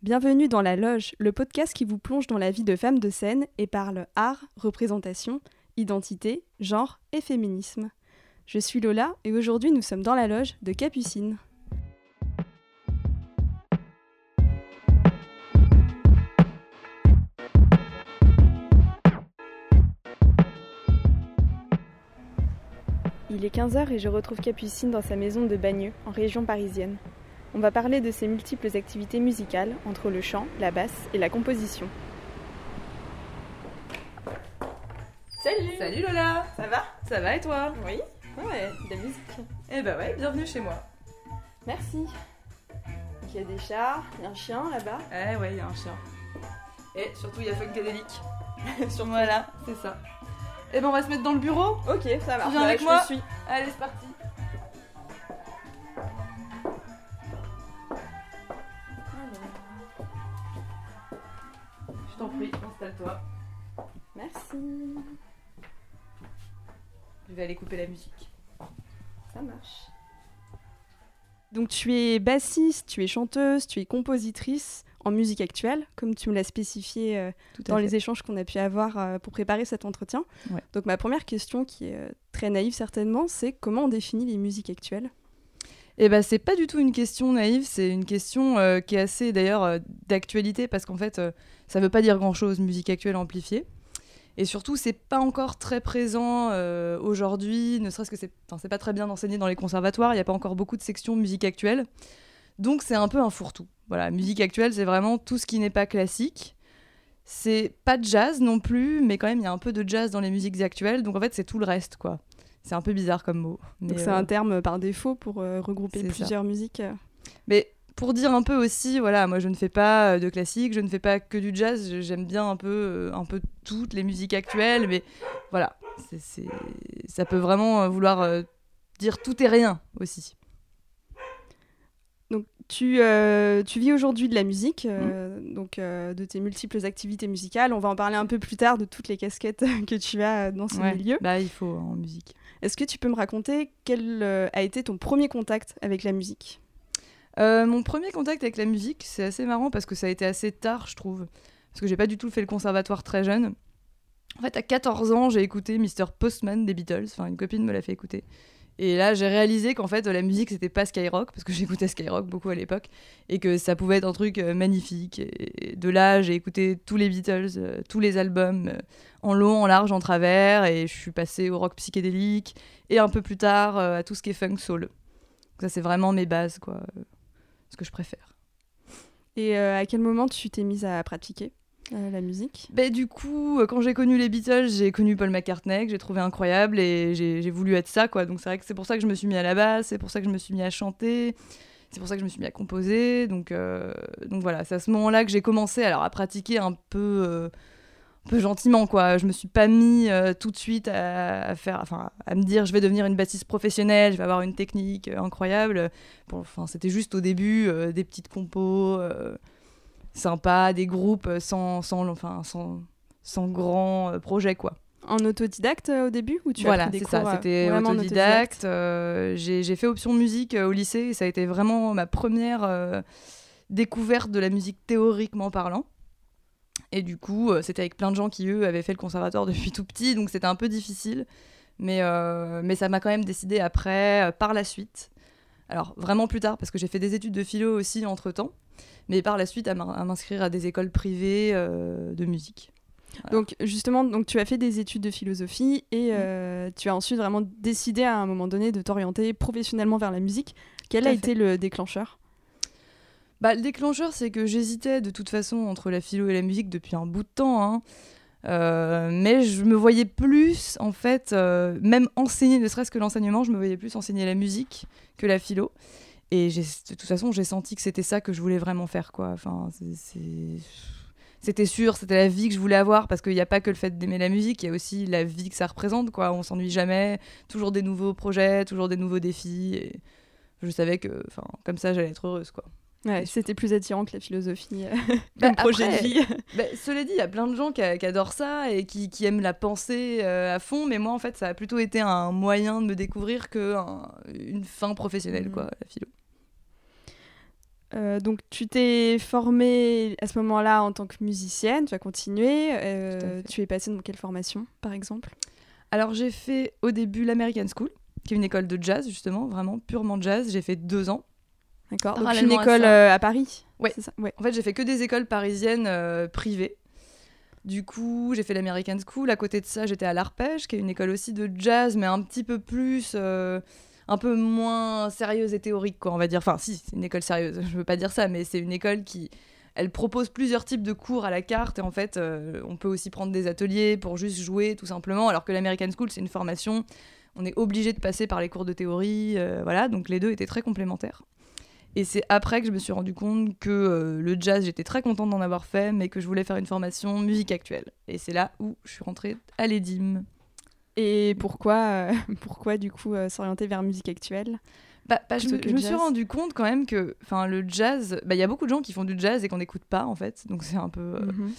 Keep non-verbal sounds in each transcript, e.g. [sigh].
Bienvenue dans La Loge, le podcast qui vous plonge dans la vie de femmes de scène et parle art, représentation, identité, genre et féminisme. Je suis Lola et aujourd'hui nous sommes dans la loge de Capucine. Il est 15h et je retrouve Capucine dans sa maison de Bagneux, en région parisienne. On va parler de ses multiples activités musicales entre le chant, la basse et la composition. Salut Salut Lola Ça va? Ça va et toi? Oui Ouais, de la musique. Eh bah ouais, bienvenue chez moi. Merci. Il y a des chats, il y a un chien là-bas. Eh ouais, il y a un chien. Et surtout, il y a Funkadelic. [laughs] Sur Voilà, c'est ça. Eh ben on va se mettre dans le bureau Ok, ça va. Tu viens avec je moi? suis. Allez, c'est parti t'en prie, installe-toi. Merci. Je vais aller couper la musique. Ça marche. Donc tu es bassiste, tu es chanteuse, tu es compositrice en musique actuelle, comme tu me l'as spécifié euh, Tout dans les échanges qu'on a pu avoir euh, pour préparer cet entretien. Ouais. Donc ma première question, qui est euh, très naïve certainement, c'est comment on définit les musiques actuelles? Eh ben, c'est pas du tout une question naïve, c'est une question euh, qui est assez d'ailleurs euh, d'actualité parce qu'en fait, euh, ça veut pas dire grand chose, musique actuelle amplifiée. Et surtout, c'est pas encore très présent euh, aujourd'hui, ne serait-ce que c'est enfin, pas très bien enseigné dans les conservatoires, il n'y a pas encore beaucoup de sections musique actuelle. Donc, c'est un peu un fourre-tout. Voilà, musique actuelle, c'est vraiment tout ce qui n'est pas classique. C'est pas de jazz non plus, mais quand même, il y a un peu de jazz dans les musiques actuelles. Donc, en fait, c'est tout le reste, quoi. C'est un peu bizarre comme mot. mais, Donc c'est euh, un terme par défaut pour euh, regrouper ça. plusieurs musiques. euh. Mais pour dire un peu aussi, voilà, moi je ne fais pas euh, de classique, je ne fais pas que du jazz, j'aime bien un peu, euh, un peu toutes les musiques actuelles, mais voilà, c'est, c'est- ça peut vraiment euh, vouloir dire tout et rien aussi. Donc tu, euh, tu vis aujourd'hui de la musique, Mmh. euh, donc euh, de tes multiples activités musicales. On va en parler un peu plus tard de toutes les casquettes que tu as dans ce Ouais, milieu. Bah il faut en musique. Est-ce que tu peux me raconter quel a été ton premier contact avec la musique? Euh, mon premier contact avec la musique, c'est assez marrant parce que ça a été assez tard, je trouve. Parce que j'ai pas du tout fait le conservatoire très jeune. En fait, à 14 ans, j'ai écouté Mr. Postman des Beatles. Enfin, une copine me l'a fait écouter. Et là, j'ai réalisé qu'en fait, la musique, c'était pas Skyrock, parce que [laughs] j'écoutais Skyrock beaucoup à l'époque, et que ça pouvait être un truc euh, magnifique. Et de là, j'ai écouté tous les Beatles, euh, tous les albums, en long, en large, en travers, et je suis passée au rock psychédélique, et un peu plus tard, à tout ce qui est funk soul. Donc ça, c'est vraiment mes bases, quoi. Que je préfère. Et euh, à quel moment tu t'es mise à pratiquer euh, la musique? Ben, du coup, euh, quand j'ai connu les Beatles, j'ai connu Paul McCartney, que j'ai trouvé incroyable, et j'ai voulu être ça, quoi. Donc c'est vrai que c'est pour ça que je me suis mis à la basse, c'est pour ça que je me suis mis à chanter, c'est pour ça que je me suis mis à composer. Donc, donc voilà, c'est à ce moment-là que j'ai commencé alors, à pratiquer un peu, peu gentiment, quoi. Je me suis pas mis euh, tout de suite à, à faire, enfin, à me dire je vais devenir une bassiste professionnelle, je vais avoir une technique euh, incroyable. Bon, enfin, c'était juste au début euh, des petites compos. sympas, des groupes sans, sans, enfin, sans, sans grand projet, quoi. En autodidacte au début ou tu as voilà, pris des c'est ça, c'était autodidacte. j'ai fait option musique au lycée et ça a été vraiment ma première découverte de la musique théoriquement parlant. Et du coup, euh, c'était avec plein de gens qui, eux, avaient fait le conservatoire depuis tout petit, donc c'était un peu difficile. Mais, euh, mais ça m'a quand même décidé après, euh, par la suite. Alors, vraiment plus tard, parce que j'ai fait des études de philo aussi entre-temps. Mais par la suite, à m'in- à m'inscrire à des écoles privées euh, de musique. Donc justement, donc tu as fait des études de philosophie Mm. et euh, tu as ensuite vraiment décidé à un moment donné de t'orienter professionnellement vers la musique. Quel Tout a été le déclencheur? Bah, le déclencheur, c'est que j'hésitais de toute façon entre la philo et la musique depuis un bout de temps. hein. Euh, mais je me voyais plus, en fait, euh, même enseigner, ne serait-ce que l'enseignement, je me voyais plus enseigner la musique que la philo. Et de toute façon, j'ai senti que c'était ça que je voulais vraiment faire, quoi. Enfin, c'était sûr, c'était la vie que je voulais avoir, parce qu'il n'y a pas que le fait d'aimer la musique, il y a aussi la vie que ça représente, quoi. On s'ennuie jamais, toujours des nouveaux projets, toujours des nouveaux défis. Et je savais que, enfin, comme ça, j'allais être heureuse, quoi. Ouais, c'était plus attirant que la philosophie euh, Bah, projet après, de vie. [laughs] Bah, cela dit, il y a plein de gens qui, qui adorent ça et qui, qui aiment la pensée euh, à fond, mais moi, en fait, ça a plutôt été un moyen de me découvrir que un- une fin professionnelle, Mhm. quoi, la philo. Euh, donc tu t'es formée à ce moment-là en tant que musicienne, tu as continué. euh, tu es passée dans quelle formation, par exemple? Alors j'ai fait au début l'American School, qui est une école de jazz justement, vraiment purement jazz. J'ai fait deux ans. D'accord. Donc une à école euh, à Paris. Ouais. C'est ça ouais. En fait, j'ai fait que des écoles parisiennes euh, privées. Du coup, j'ai fait l'American School. À côté de ça, j'étais à l'Arpège, qui est une école aussi de jazz, mais un petit peu plus, euh, un peu moins sérieuse et théorique, quoi, on va dire. Enfin, si, c'est une école sérieuse, [laughs] je veux pas dire ça, mais c'est une école qui. Elle propose plusieurs types de cours à la carte et en fait, euh, on peut aussi prendre des ateliers pour juste jouer tout simplement. Alors que l'American School, c'est une formation, on est obligé de passer par les cours de théorie, euh, voilà. Donc les deux étaient très complémentaires. Et c'est après que je me suis rendu compte que euh, le jazz, j'étais très contente d'en avoir fait, mais que je voulais faire une formation musique actuelle. Et c'est là où je suis rentrée à l'EDIM. Et pourquoi, euh, [laughs] pourquoi du coup euh, s'orienter vers musique actuelle Bah, bah, je, me- que je me suis rendu compte quand même que le jazz, bah, il y a beaucoup de gens qui font du jazz et qu'on n'écoute pas en fait. Donc c'est un peu. Mhm.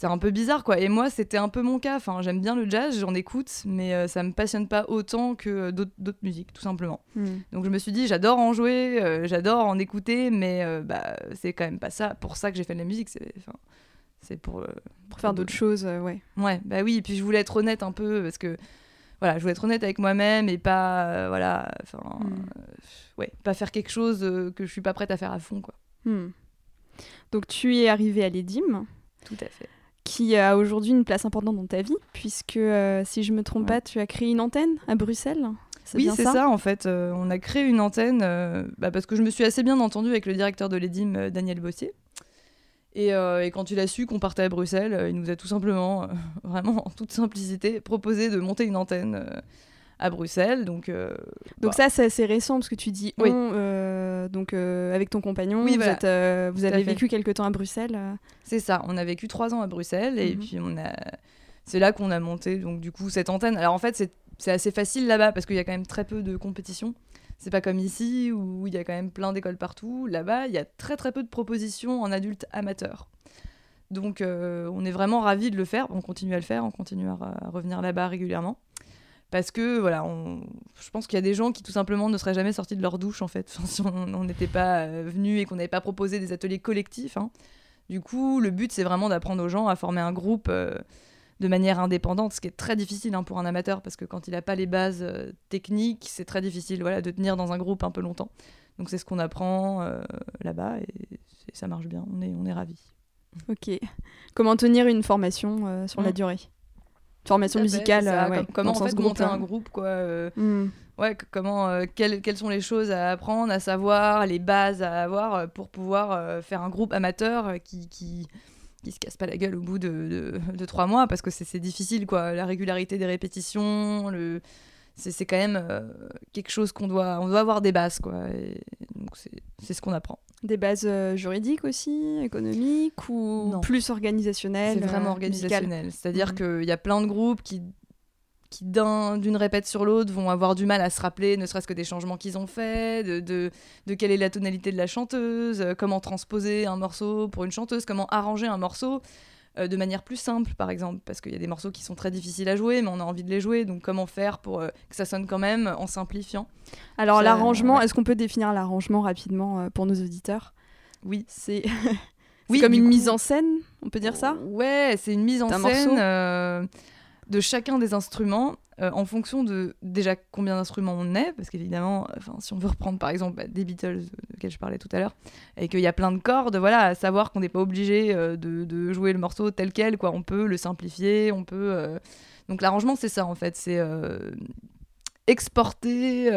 C'est un peu bizarre quoi. Et moi, c'était un peu mon cas. Enfin, j'aime bien le jazz, j'en écoute, mais euh, ça me passionne pas autant que euh, d'autres d'autres musiques, tout simplement. Mhm. Donc je me suis dit, j'adore en jouer, euh, j'adore en écouter, mais euh, bah, c'est quand même pas ça. Pour ça que j'ai fait de la musique, c'est c'est pour, Pour faire d'autres choses, ouais. Ouais, bah oui. Et puis je voulais être honnête un peu parce que voilà, je voulais être honnête avec moi-même et pas voilà, enfin, Mm. euh, ouais, pas faire quelque chose que je suis pas prête à faire à fond quoi. Mhm. Donc tu es arrivée à l'EDIM, Tout à fait. Qui a aujourd'hui une place importante dans ta vie, puisque euh, si je me trompe Ouais. pas, tu as créé une antenne à Bruxelles. Oui, c'est ça? en fait. Euh, on a créé une antenne euh, bah, parce que je me suis assez bien entendue avec le directeur de l'EDIM, Daniel Bossier. Et, et quand il a su qu'on partait à Bruxelles, il nous a tout simplement, [laughs] vraiment en toute simplicité, proposé de monter une antenne à Bruxelles. Donc, euh, Donc bah, ça, c'est assez récent parce que tu dis Oui. on, euh, donc euh, avec ton compagnon, Oui, vous, voilà. êtes, vous avez vécu quelque temps à Bruxelles. C'est ça, on a vécu trois ans à Bruxelles et Mhm. puis on a... c'est là qu'on a monté donc du coup cette antenne. Alors en fait c'est c'est assez facile là-bas parce qu'il y a quand même très peu de compétition. C'est pas comme ici où il y a quand même plein d'écoles partout. Là-bas il y a très très peu de propositions en adultes amateurs. Donc on est vraiment ravis de le faire. On continue à le faire, on continue à, à revenir là-bas régulièrement. Parce que voilà, on... je pense qu'il y a des gens qui tout simplement ne seraient jamais sortis de leur douche en fait, [laughs] Enfin, si on n'était pas euh, venus et qu'on n'avait pas proposé des ateliers collectifs. hein. Du coup, le but, c'est vraiment d'apprendre aux gens à former un groupe euh, de manière indépendante, ce qui est très difficile hein, pour un amateur, parce que quand il n'a pas les bases euh, techniques, c'est très difficile voilà, de tenir dans un groupe un peu longtemps. Donc c'est ce qu'on apprend euh, là-bas, et ça marche bien, on est, on est ravis. Ok. Comment tenir une formation sur la Mm. durée? Formation musicale, ça. euh, ouais, comment en fait monter groupe, un hein. groupe, quoi. euh, Mm. ouais, comment, euh, quelles, quelles sont les choses à apprendre, à savoir, les bases à avoir pour pouvoir faire un groupe amateur qui, qui, qui se casse pas la gueule au bout de, de, de trois mois parce que c'est c'est difficile, quoi. La régularité des répétitions, le... c'est c'est quand même euh, quelque chose qu'on doit, on doit avoir des bases, quoi. Et donc c'est c'est ce qu'on apprend. Des bases euh, juridiques aussi, économiques ou Non. plus organisationnelles C'est vraiment euh, organisationnel. C'est-à-dire Mhm. qu'il y a plein de groupes qui, qui d'un- d'une répète sur l'autre, vont avoir du mal à se rappeler, ne serait-ce que des changements qu'ils ont faits, de, de, de quelle est la tonalité de la chanteuse, euh, comment transposer un morceau pour une chanteuse, comment arranger un morceau euh, de manière plus simple, par exemple, parce qu'il y a des morceaux qui sont très difficiles à jouer, mais on a envie de les jouer, donc comment faire pour euh, que ça sonne quand même en simplifiant Alors l'arrangement, ouais. est-ce qu'on peut définir l'arrangement rapidement euh, pour nos auditeurs? Oui. [laughs] C'est Oui, comme une coup- mise en scène, on peut dire ça? Ouais, c'est une mise en scène euh, de chacun des instruments euh, en fonction de déjà combien d'instruments on est, parce qu'évidemment, si on veut reprendre par exemple bah, des Beatles euh, desquels je parlais tout à l'heure, et qu'il y a plein de cordes, voilà, à savoir qu'on n'est pas obligé euh, de, jouer le morceau tel quel, quoi. On peut le simplifier, on peut. Donc l'arrangement, c'est ça en fait, c'est exporter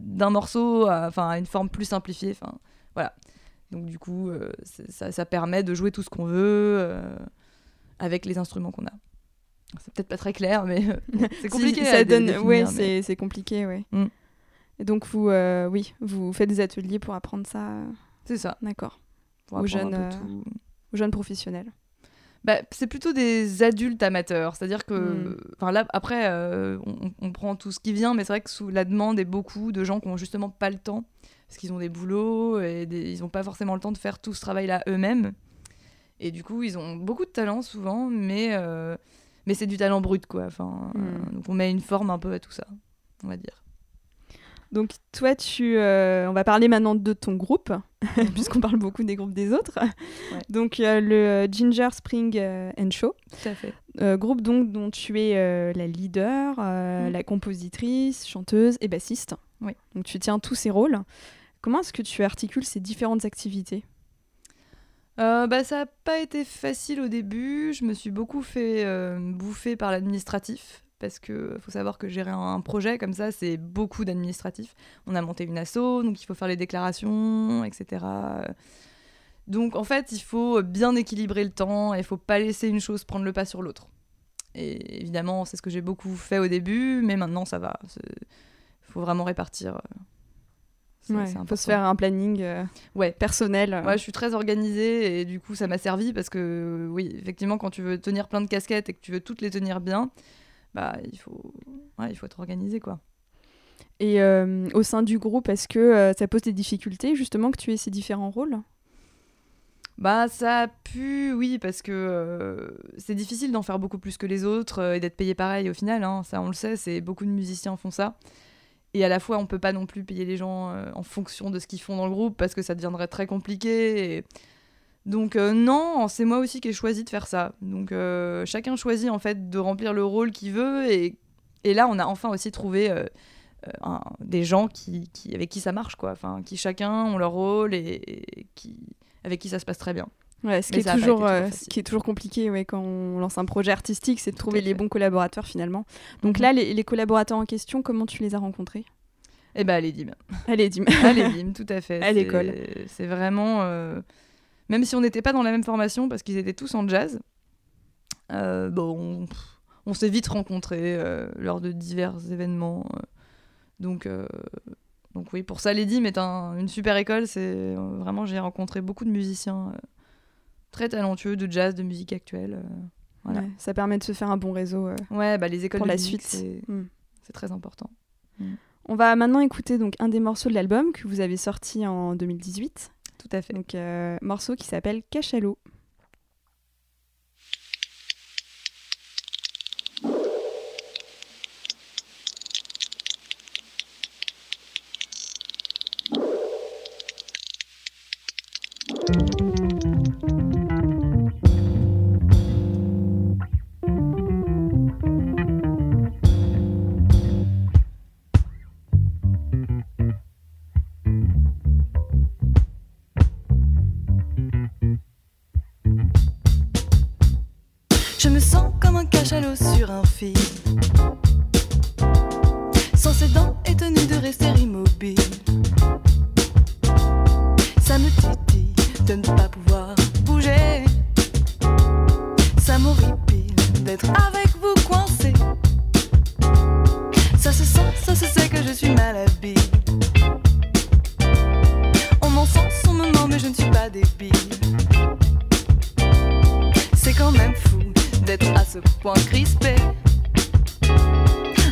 d'un morceau à, à une forme plus simplifiée, enfin voilà. Donc du coup, ça, permet de jouer tout ce qu'on veut avec les instruments qu'on a. C'est peut-être pas très clair, mais [laughs] c'est Si, compliqué. ça à donne, ouais, mais- c'est c'est compliqué, ouais. Mm. Et donc vous, euh, oui, vous faites des ateliers pour apprendre ça, euh, c'est ça. d'accord, pour Aux jeunes, euh, tout. aux jeunes professionnels. Bah, c'est plutôt des adultes amateurs. C'est-à-dire que, Mm. enfin là, après, euh, on, on prend tout ce qui vient, mais c'est vrai que sous la demande est beaucoup de gens qui ont justement pas le temps parce qu'ils ont des boulots et des- ils n'ont pas forcément le temps de faire tout ce travail-là eux-mêmes. Et du coup, ils ont beaucoup de talent souvent, mais mais c'est du talent brut, quoi. Enfin, Mm. euh, donc on met une forme un peu à tout ça, on va dire. Donc toi, tu, euh, on va parler maintenant de ton groupe, [laughs] puisqu'on parle beaucoup des groupes des autres. Donc euh, le Ginger Spring euh, and Show. Tout à fait. groupe donc dont tu es la leader, mm. la compositrice, chanteuse et bassiste. Oui. Donc tu tiens tous ces rôles. Comment est-ce que tu articules ces différentes activités? Bah, ça n'a pas été facile au début. Je me suis beaucoup fait bouffer par l'administratif parce que faut savoir que gérer un, projet comme ça, c'est beaucoup d'administratif. On a monté une asso, donc il faut faire les déclarations, etc. Donc en fait, il faut bien équilibrer le temps et il faut pas laisser une chose prendre le pas sur l'autre. Et évidemment, c'est ce que j'ai beaucoup fait au début, mais maintenant ça va. Il faut vraiment répartir. Il faut se faire un planning euh, ouais. personnel. Ouais, je suis très organisée et du coup ça m'a servi parce que oui, effectivement, quand tu veux tenir plein de casquettes et que tu veux toutes les tenir bien, bah, il, faut, il faut être organisé. quoi. Et euh, au sein du groupe, est-ce que euh, ça pose des difficultés justement que tu aies ces différents rôles? Bah ça a pu, oui, parce que euh, c'est difficile d'en faire beaucoup plus que les autres et d'être payé pareil au final. Hein, ça, on le sait, c'est beaucoup de musiciens font ça. Et à la fois, on peut pas non plus payer les gens en fonction de ce qu'ils font dans le groupe parce que ça deviendrait très compliqué. Et donc euh, non, c'est moi aussi qui ai choisi de faire ça. Donc euh, chacun choisit en fait de remplir le rôle qu'il veut et, et, là on a enfin aussi trouvé euh, des gens qui, avec qui ça marche quoi. Enfin qui chacun ont leur rôle et, qui avec qui ça se passe très bien. Ouais, ce, qui est toujours, ce qui est toujours compliqué ouais, quand on lance un projet artistique, c'est de trouver les bons collaborateurs finalement. Donc mhm. là, les, les, collaborateurs en question, comment tu les as rencontrés? Eh ben, à l'EDIM. À l'EDIM. à [laughs] l'EDIM, tout à fait. À l'école. C'est vraiment même si on n'était pas dans la même formation parce qu'ils étaient tous en jazz. Euh, bon, on, s'est vite rencontrés euh, lors de divers événements. Euh. donc, donc oui, pour ça, l'EDIM est une super école. C'est vraiment, j'ai rencontré beaucoup de musiciens très talentueux de jazz, de musique actuelle. Voilà. ça permet de se faire un bon réseau. ouais, bah, les écoles pour de la musique, suite. Hmm. C'est très important. Hmm. On va maintenant écouter donc un des morceaux de l'album que vous avez sorti en 2018 tout à fait. Donc, euh, morceau qui s'appelle Cachalot. Crispé.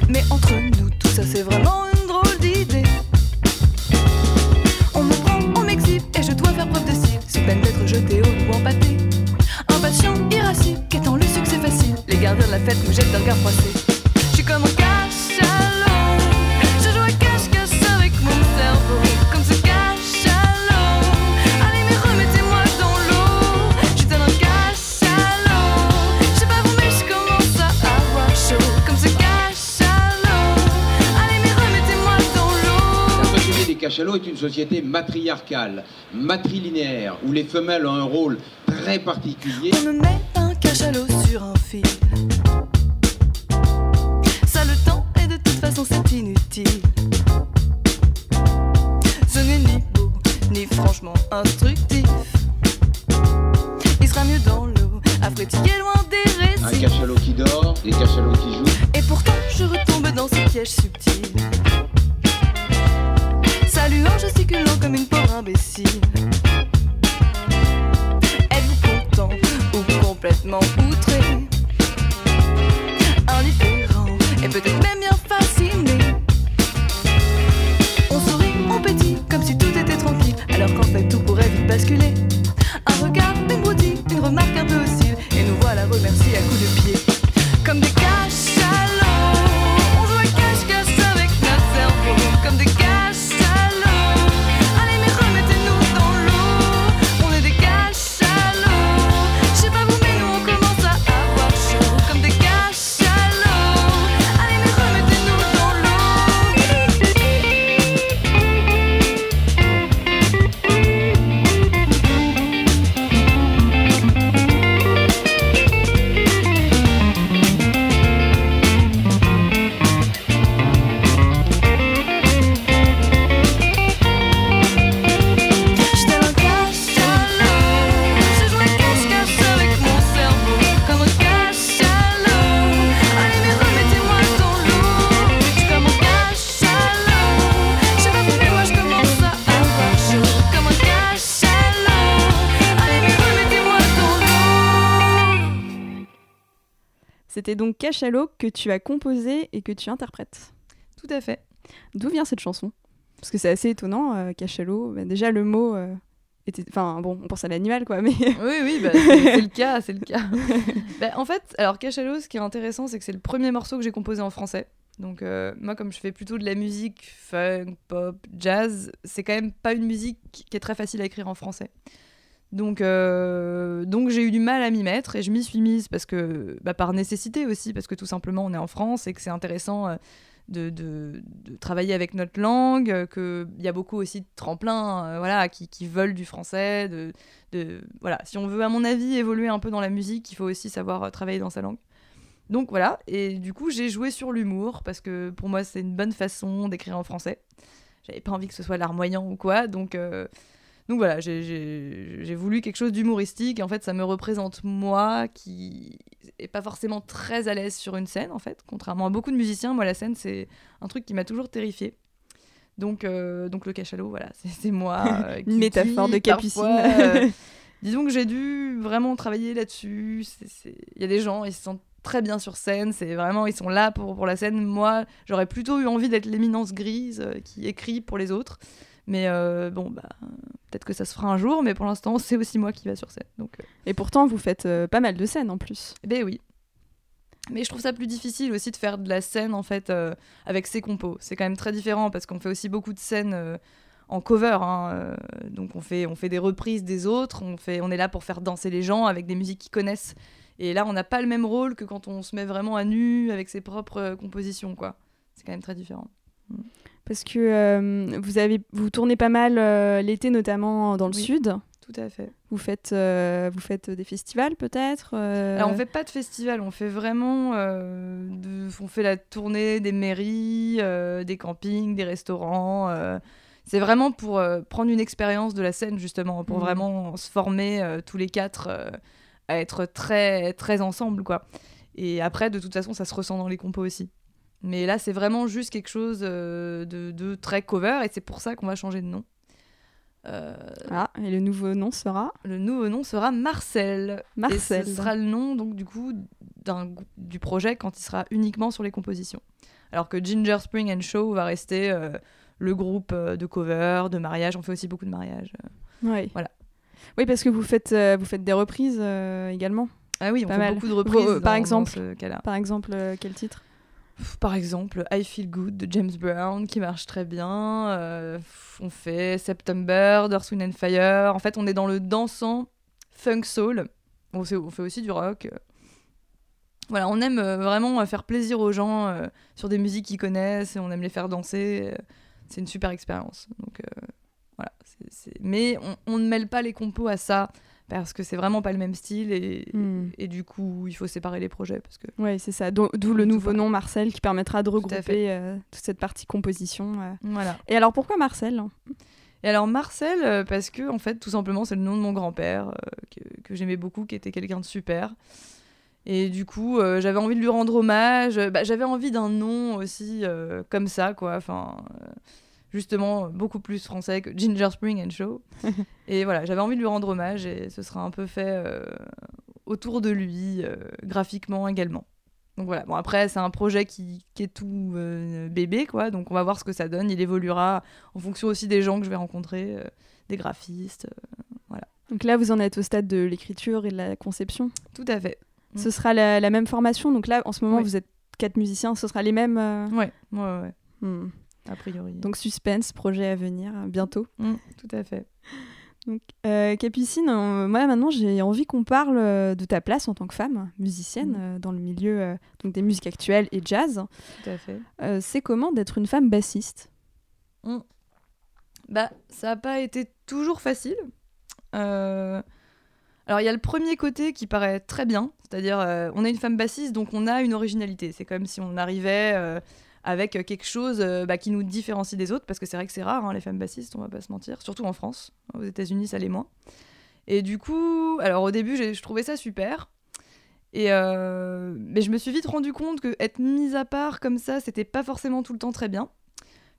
Mais entre nous, tout ça c'est vraiment une drôle d'idée. On me prend, on m'exhibe et je dois faire preuve de style, sous peine d'être jeté au loup empâté. Impatient, irascible, qu'étant le succès facile, les gardiens de la fête me jettent d'un regard froissé. Cachalot est une société matriarcale, matrilinéaire, où les femelles ont un rôle très particulier. On me met un cachalot sur un fil. Ça le temps et de toute façon c'est inutile. Ce n'est ni beau, ni franchement instructif. Il sera mieux dans l'eau, frétiller loin des récits. Un cachalot qui dort, des cachalots qui jouent. Et pourtant je retombe dans ces pièges subtils saluant, gesticulant comme une pauvre C'était donc Cachalot que tu as composé et que tu interprètes. Tout à fait. D'où vient cette chanson? Parce que c'est assez étonnant, euh, Cachalot. Bah, déjà, le mot euh, était. Enfin, bon, on pense à l'animal, quoi, mais. [laughs] Oui, oui, bah, [laughs] c'est c'est le cas, c'est le cas. [laughs] Bah, en fait, alors Cachalot, ce qui est intéressant, c'est que c'est le premier morceau que j'ai composé en français. Donc euh, moi, comme je fais plutôt de la musique funk, pop, jazz, c'est quand même pas une musique qui est très facile à écrire en français. Donc, euh, donc j'ai eu du mal à m'y mettre et je m'y suis mise parce que, bah, par nécessité aussi, parce que tout simplement on est en France et que c'est intéressant euh, de, travailler avec notre langue, euh, qu'il y a beaucoup aussi de tremplins voilà, qui, veulent du français. Voilà. Si on veut, à mon avis, évoluer un peu dans la musique, il faut aussi savoir travailler dans sa langue. Donc voilà, et du coup j'ai joué sur l'humour parce que pour moi c'est une bonne façon d'écrire en français. J'avais pas envie que ce soit larmoyant ou quoi, donc, donc voilà, j'ai- voulu quelque chose d'humoristique. En fait, ça me représente moi qui est pas forcément très à l'aise sur une scène en fait. Contrairement à beaucoup de musiciens, moi la scène c'est un truc qui m'a toujours terrifié. Donc, euh, donc le cachalot, voilà, [laughs] c'est moi. euh, Une qui- métaphore de Capucine. parfois, [laughs] euh, disons que j'ai dû vraiment travailler là-dessus. Il y a des gens, ils se sentent très bien sur scène. C'est vraiment, ils sont là pour, pour la scène. Moi, j'aurais plutôt eu envie d'être l'éminence grise euh, qui écrit pour les autres. Mais euh, bon, bah, peut-être que ça se fera un jour. Mais pour l'instant, c'est aussi moi qui va sur scène. Donc, euh, Et pourtant, vous faites euh, pas mal de scènes en plus. eh ben oui. Mais je trouve ça plus difficile aussi de faire de la scène en fait avec ses compos. C'est quand même très différent parce qu'on fait aussi beaucoup de scènes en cover. hein, donc on fait, on fait des reprises des autres, on, fait, on est là pour faire danser les gens avec des musiques qu'ils connaissent. Et là, on n'a pas le même rôle que quand on se met vraiment à nu avec ses propres compositions. quoi. C'est quand même très différent. Parce que euh, vous, avez, vous tournez pas mal euh, l'été, notamment dans le Oui. sud. Tout à fait. Vous faites, euh, vous faites des festivals peut-être Alors on fait pas de festival, on fait vraiment, de- on fait la tournée des mairies, des campings, des restaurants. c'est vraiment pour prendre une expérience de la scène justement, pour Mhm. vraiment se former tous les quatre à être très très ensemble quoi. Et après de toute façon ça se ressent dans les compos aussi. Mais là c'est vraiment juste quelque chose euh, de, de très cover et c'est pour ça qu'on va changer de nom. Euh, Ah, et le nouveau nom sera le nouveau nom sera Marcel. Marcel. Et ce sera le nom donc du coup du projet quand il sera uniquement sur les compositions. Alors que Ginger Spring and Show va rester euh, le groupe de cover, de mariage. On fait aussi beaucoup de mariages. Oui. Voilà. Oui, parce que vous faites, euh, vous faites des reprises également. Ah oui, on Pas fait mal. beaucoup de reprises. Par exemple. dans ce cas-là. Par exemple, quel titre? Par exemple, I Feel Good de James Brown qui marche très bien. Euh, on fait September, Earth, Wind and Fire. En fait, on est dans le dansant funk soul. On fait, aussi du rock. Voilà, on aime euh, vraiment euh, faire plaisir aux gens sur des musiques qu'ils connaissent et on aime les faire danser. C'est une super expérience. Donc voilà. Mais on, on ne mêle pas les compos à ça parce que c'est vraiment pas le même style et, Hmm. et du coup il faut séparer les projets parce que Oui, c'est ça. D'o- D'où le nouveau nom Marcel qui permettra de regrouper euh, toute cette partie composition. euh. voilà. Et alors pourquoi Marcel Et alors Marcel, euh, parce que en fait, tout simplement, c'est le nom de mon grand-père euh, que, que j'aimais beaucoup, qui était quelqu'un de super. Et du coup, j'avais envie de lui rendre hommage. Bah, j'avais envie d'un nom aussi comme ça, quoi. Enfin, justement, beaucoup plus français que Ginger Spring and Show. [laughs] et voilà, j'avais envie de lui rendre hommage et ce sera un peu fait euh, autour de lui, euh, graphiquement également. Donc voilà, bon après c'est un projet qui, qui est tout euh, bébé quoi, donc on va voir ce que ça donne, il évoluera en fonction aussi des gens que je vais rencontrer, des graphistes. euh, Donc là, vous en êtes au stade de l'écriture et de la conception? tout à fait. Ce sera la, la même formation? Donc là, en ce moment, Oui. vous êtes quatre musiciens. Ce sera les mêmes. Ouais, ouais, ouais, hmm. A priori. Donc suspense, projet à venir euh, bientôt. Mm, tout à fait. Donc, euh, Capucine, euh, moi maintenant j'ai envie qu'on parle euh, de ta place en tant que femme musicienne euh, dans le milieu donc des musiques actuelles et jazz. Tout à fait. C'est comment d'être une femme bassiste? Bah, ça n'a pas été toujours facile. Alors, il y a le premier côté qui paraît très bien, c'est-à-dire on est une femme bassiste, donc on a une originalité. C'est comme si on arrivait avec quelque chose euh, bah, qui nous différencie des autres, parce que c'est vrai que c'est rare, hein, les femmes bassistes, on va pas se mentir, surtout en France. Aux États-Unis, ça l'est moins. Et du coup, alors au début, je trouvais ça super. Et euh, mais je me suis vite rendu compte que être mise à part comme ça, c'était pas forcément tout le temps très bien.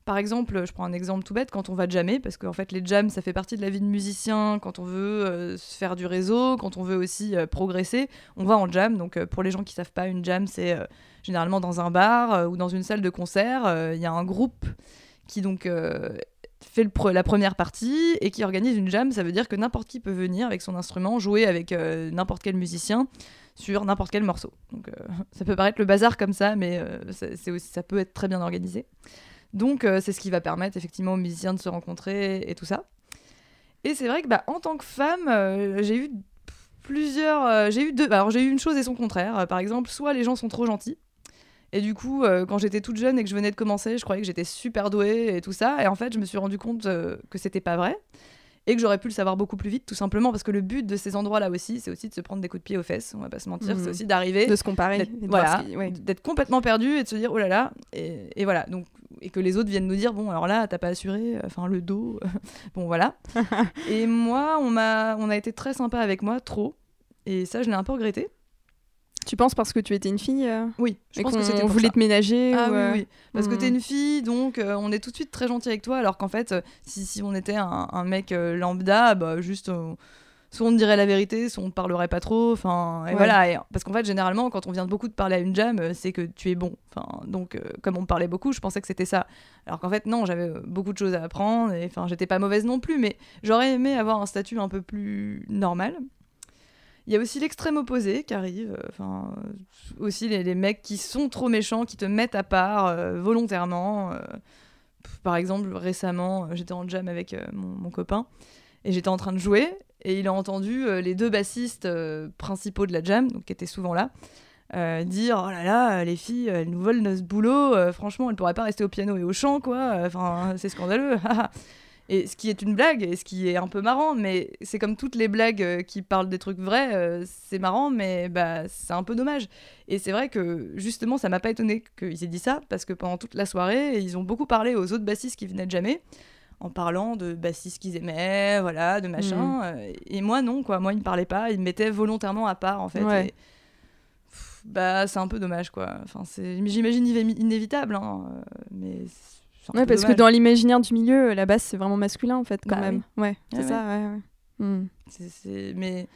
Par exemple, je prends un exemple tout bête, quand on va jammer, parce qu'en fait les jams ça fait partie de la vie de musicien, quand on veut euh, faire du réseau, quand on veut aussi euh, progresser, on va en jam. Donc euh, pour les gens qui savent pas, une jam c'est généralement dans un bar ou dans une salle de concert, il y a un groupe qui donc fait la première partie et qui organise une jam. Ça veut dire que n'importe qui peut venir avec son instrument, jouer avec n'importe quel musicien sur n'importe quel morceau. Donc [laughs] ça peut paraître le bazar comme ça, mais euh, aussi, ça peut être très bien organisé. Donc euh, c'est ce qui va permettre effectivement aux musiciens de se rencontrer et tout ça. Et c'est vrai que bah, en tant que femme, euh, j'ai eu plusieurs, euh, j'ai eu deux. Alors j'ai eu une chose et son contraire. Par exemple, soit les gens sont trop gentils. Et du coup, quand j'étais toute jeune et que je venais de commencer, je croyais que j'étais super douée et tout ça. Et en fait, je me suis rendu compte que c'était pas vrai et que j'aurais pu le savoir beaucoup plus vite, tout simplement parce que le but de ces endroits-là aussi, c'est aussi de se prendre des coups de pied aux fesses. On va pas se mentir, Mhm. c'est aussi d'arriver De se comparer. d'être- voilà, ouais. d'être complètement perdu et de se dire oh là là et, et voilà donc et que les autres viennent nous dire bon alors là t'as pas assuré enfin le dos [laughs] bon voilà [laughs] et moi on m'a on a été très sympa avec moi trop et ça je l'ai un peu regretté Tu penses parce que tu étais une fille euh, oui je et pense que c'était voulait ça. te ménager ah ou, euh, oui, parce que hmm. t'es une fille, donc euh, on est tout de suite très gentil avec toi, alors qu'en fait, si, si on était un, un mec lambda, bah juste, soit on te dirait la vérité, soit on te parlerait pas trop, enfin, et Ouais. voilà. et- parce qu'en fait, généralement, quand on vient beaucoup de parler à une jam, euh, c'est que tu es bon. Enfin, donc, euh, comme on me parlait beaucoup, je pensais que c'était ça. Alors qu'en fait, non, j'avais euh, beaucoup de choses à apprendre, et enfin, j'étais pas mauvaise non plus, mais j'aurais aimé avoir un statut un peu plus normal. Il y a aussi l'extrême opposé qui arrive, enfin, euh, aussi les, les mecs qui sont trop méchants, qui te mettent à part euh, volontairement. par exemple, récemment, j'étais en jam avec mon, mon copain et j'étais en train de jouer et il a entendu euh, les deux bassistes euh, principaux de la jam, donc qui étaient souvent là, euh, dire oh là là, les filles, elles nous volent notre boulot. franchement, elles pourraient pas rester au piano et au chant, quoi. Enfin, c'est scandaleux. [laughs] Et ce qui est une blague, et ce qui est un peu marrant, mais c'est comme toutes les blagues qui parlent des trucs vrais, c'est marrant, mais bah, c'est un peu dommage. Et c'est vrai que justement, ça m'a pas étonné qu'ils aient dit ça, parce que pendant toute la soirée, ils ont beaucoup parlé aux autres bassistes qui venaient de jamais, en parlant de bassistes qu'ils aimaient, voilà, de machin. euh, et moi, non, quoi. Moi, ils me parlaient pas, ils me mettaient volontairement à part, en fait. Ouais. et- pff, bah, c'est un peu dommage, quoi. Enfin, c'est, j'imagine iné- inévitable, hein, euh, mais Ouais, parce que dans l'imaginaire du milieu, la basse c'est vraiment masculin en fait, quand Bah même. Ouais, c'est ça, ouais, ouais. C'est- c'est- Mais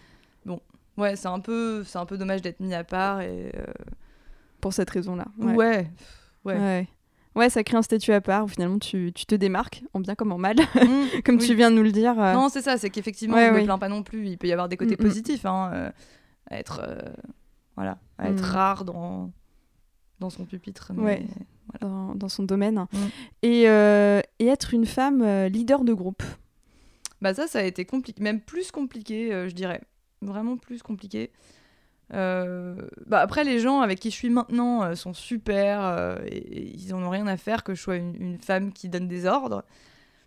bon, ouais, c'est un peu, c'est un peu dommage d'être mis à part et euh, Pour cette raison-là. ouais. Ouais. ouais. Ouais. Ça crée un statut à part où finalement tu, tu te démarques, en bien comme en mal, Mmh, [laughs] comme oui. tu viens de nous le dire. euh. Non, c'est ça, c'est qu'effectivement, Ouais, je me oui. plains pas non plus. Il peut y avoir des côtés Mm, mm. positifs, hein, euh, à être, euh, voilà, à être rare dans dans son pupitre. mais- Ouais. dans, dans son domaine. Et, et être une femme leader de groupe. Bah ça, ça a été compliqué, même plus compliqué, je dirais, vraiment plus compliqué. Euh, bah après, les gens avec qui je suis maintenant euh, sont super, euh, et, ils en ont rien à faire que je sois une, femme qui donne des ordres,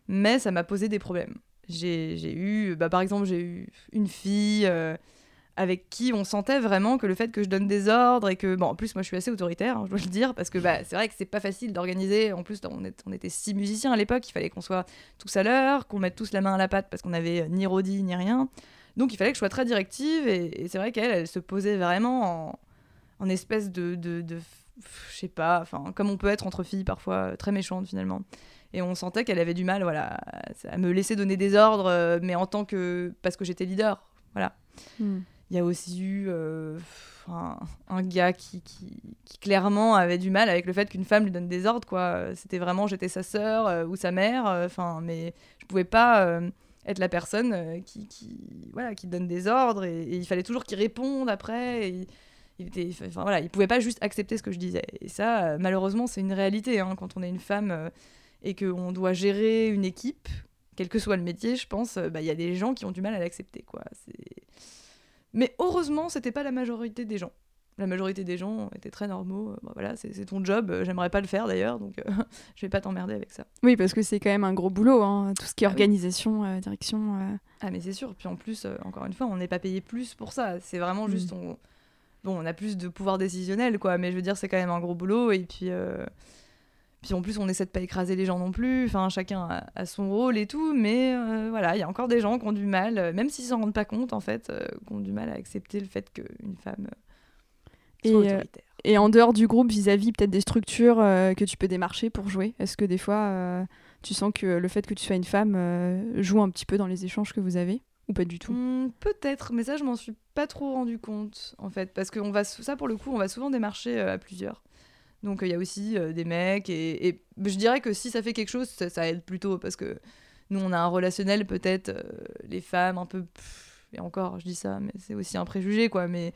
mais ça m'a posé des problèmes. J'ai eu, bah par exemple, j'ai eu une fille avec qui on sentait vraiment que le fait que je donne des ordres et que, bon, en plus, moi je suis assez autoritaire, hein, je dois le dire, parce que bah, c'est vrai que c'est pas facile d'organiser. En plus, on, était six musiciens à l'époque, il fallait qu'on soit tous à l'heure, qu'on mette tous la main à la pâte parce qu'on avait euh, ni Rodi ni rien. Donc il fallait que je sois très directive et, et c'est vrai qu'elle, elle se posait vraiment en, en espèce de, de, de- je sais pas, enfin comme on peut être entre filles parfois, euh, très méchante finalement. Et on sentait qu'elle avait du mal, voilà, à, me laisser donner des ordres, euh, mais en tant que parce que j'étais leader, voilà. Hmm. Il y a aussi eu euh, un, un gars qui, qui, qui clairement avait du mal avec le fait qu'une femme lui donne des ordres, quoi. C'était vraiment j'étais sa sœur euh, ou sa mère, enfin, mais je pouvais pas être la personne euh, qui, qui, voilà, qui donne des ordres et, il fallait toujours qu'il réponde après. Et il, il était, enfin voilà, il pouvait pas juste accepter ce que je disais. Et ça, euh, malheureusement, c'est une réalité hein, quand on est une femme euh, et qu'on doit gérer une équipe, quel que soit le métier, je pense, bah, il y a des gens qui ont du mal à l'accepter, quoi. Mais heureusement, c'était pas la majorité des gens. La majorité des gens étaient très normaux. Euh, bon, voilà, c'est ton job. euh, J'aimerais pas le faire d'ailleurs, donc euh, [laughs] je vais pas t'emmerder avec ça. Oui, parce que c'est quand même un gros boulot, hein, tout ce qui est Ah oui. organisation, euh, direction. euh. Ah, mais c'est sûr. Puis en plus, encore une fois, on n'est pas payé plus pour ça. C'est vraiment Mm. juste. On... Bon, on a plus de pouvoir décisionnel, quoi. Mais je veux dire, c'est quand même un gros boulot. Et puis. Puis en plus, on essaie de pas écraser les gens non plus. Enfin, chacun a, a son rôle et tout. Mais euh, voilà, il y a encore des gens qui ont du mal, même s'ils s'en rendent pas compte, en fait, euh, qui ont du mal à accepter le fait qu'une femme euh, Et, euh. Et en dehors du groupe, vis-à-vis peut-être des structures euh, que tu peux démarcher pour jouer, est-ce que des fois euh, tu sens que le fait que tu sois une femme joue un petit peu dans les échanges que vous avez Ou pas du tout? Hmm, Peut-être, mais ça, je m'en suis pas trop rendu compte, en fait. Parce que on va, ça, pour le coup, on va souvent démarcher à plusieurs. Donc, il y a aussi des mecs. Et, et je dirais que si ça fait quelque chose, ça, ça aide plutôt. Parce que nous, on a un relationnel, peut-être, euh, les femmes, un peu. pff, et encore, je dis ça, mais c'est aussi un préjugé, quoi. Mais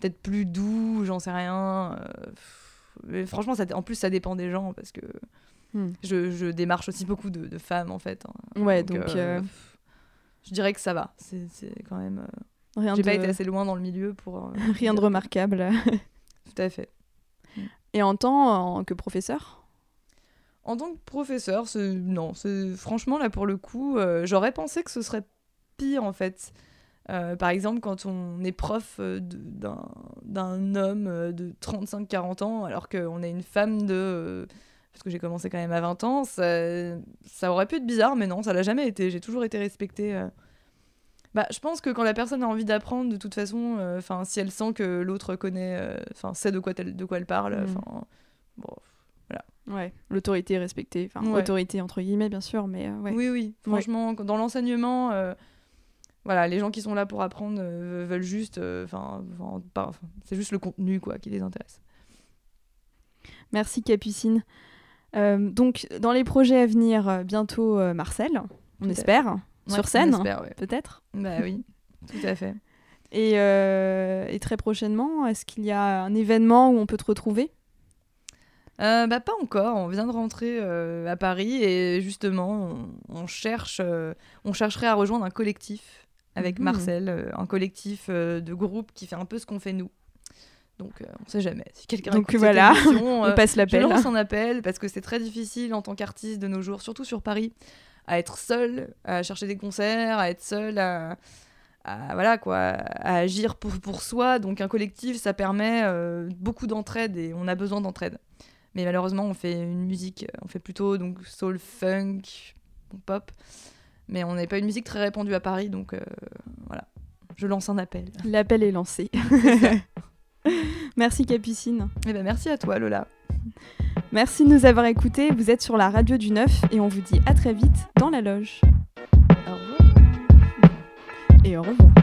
peut-être plus doux, j'en sais rien. euh, mais franchement, ça, en plus, ça dépend des gens. Parce que Hmm. je, je démarche aussi beaucoup de, de femmes, en fait. hein. Ouais, donc, euh, euh, je dirais que ça va. C'est quand même. Rien J'ai de, pas été assez loin dans le milieu pour. [laughs] rien de remarquable. [laughs] Tout à fait. Et en tant que professeur? En tant que professeur, non, franchement là pour le coup, euh, j'aurais pensé que ce serait pire en fait. Euh, par exemple, quand on est prof euh, d'un homme euh, de 35-40 ans, alors qu'on est une femme de. parce que j'ai commencé quand même à 20 ans, ça, ça aurait pu être bizarre, mais non, ça l'a jamais été. J'ai toujours été respectée. Bah, je pense que quand la personne a envie d'apprendre, de toute façon, euh, si elle sent que l'autre connaît, euh, sait de quoi, elle, de quoi elle parle, Mhm. enfin, bon, Ouais, l'autorité est respectée. Enfin, Ouais. autorité entre guillemets, bien sûr, mais euh, ouais. Oui, oui. Franchement, dans l'enseignement, voilà, les gens qui sont là pour apprendre euh, veulent juste, euh, enfin, c'est juste le contenu quoi qui les intéresse. Merci Capucine. Euh, donc, dans les projets à venir, bientôt Marcel, on espère, Ouais, sur scène, ouais. peut-être. Bah oui, tout à fait. Et, et très prochainement, est-ce qu'il y a un événement où on peut te retrouver? Euh, bah pas encore. On vient de rentrer euh, à Paris et justement, on, on cherche, euh, on chercherait à rejoindre un collectif avec Mhm. Marcel, euh, un collectif euh, de groupe qui fait un peu ce qu'on fait nous. Donc, euh, on sait jamais. Si quelqu'un Donc écoute cette voilà, émission, [laughs] On euh, passe Je l'appel. lance un appel parce que c'est très difficile en tant qu'artiste de nos jours, surtout sur Paris, à être seul, à chercher des concerts, à être seul, à, à- voilà quoi, à agir pour, pour soi. Donc un collectif, ça permet euh, beaucoup d'entraide et on a besoin d'entraide. Mais malheureusement, on fait une musique, on fait plutôt donc soul, funk, pop, mais on n'est pas une musique très répandue à Paris, donc euh, voilà. Je lance un appel. L'appel est lancé. [laughs] [laughs] Merci Capucine. Eh ben merci à toi Lola. Merci de nous avoir écoutés. Vous êtes sur la radio du 9 et on vous dit à très vite dans la loge. Au revoir. Et au revoir.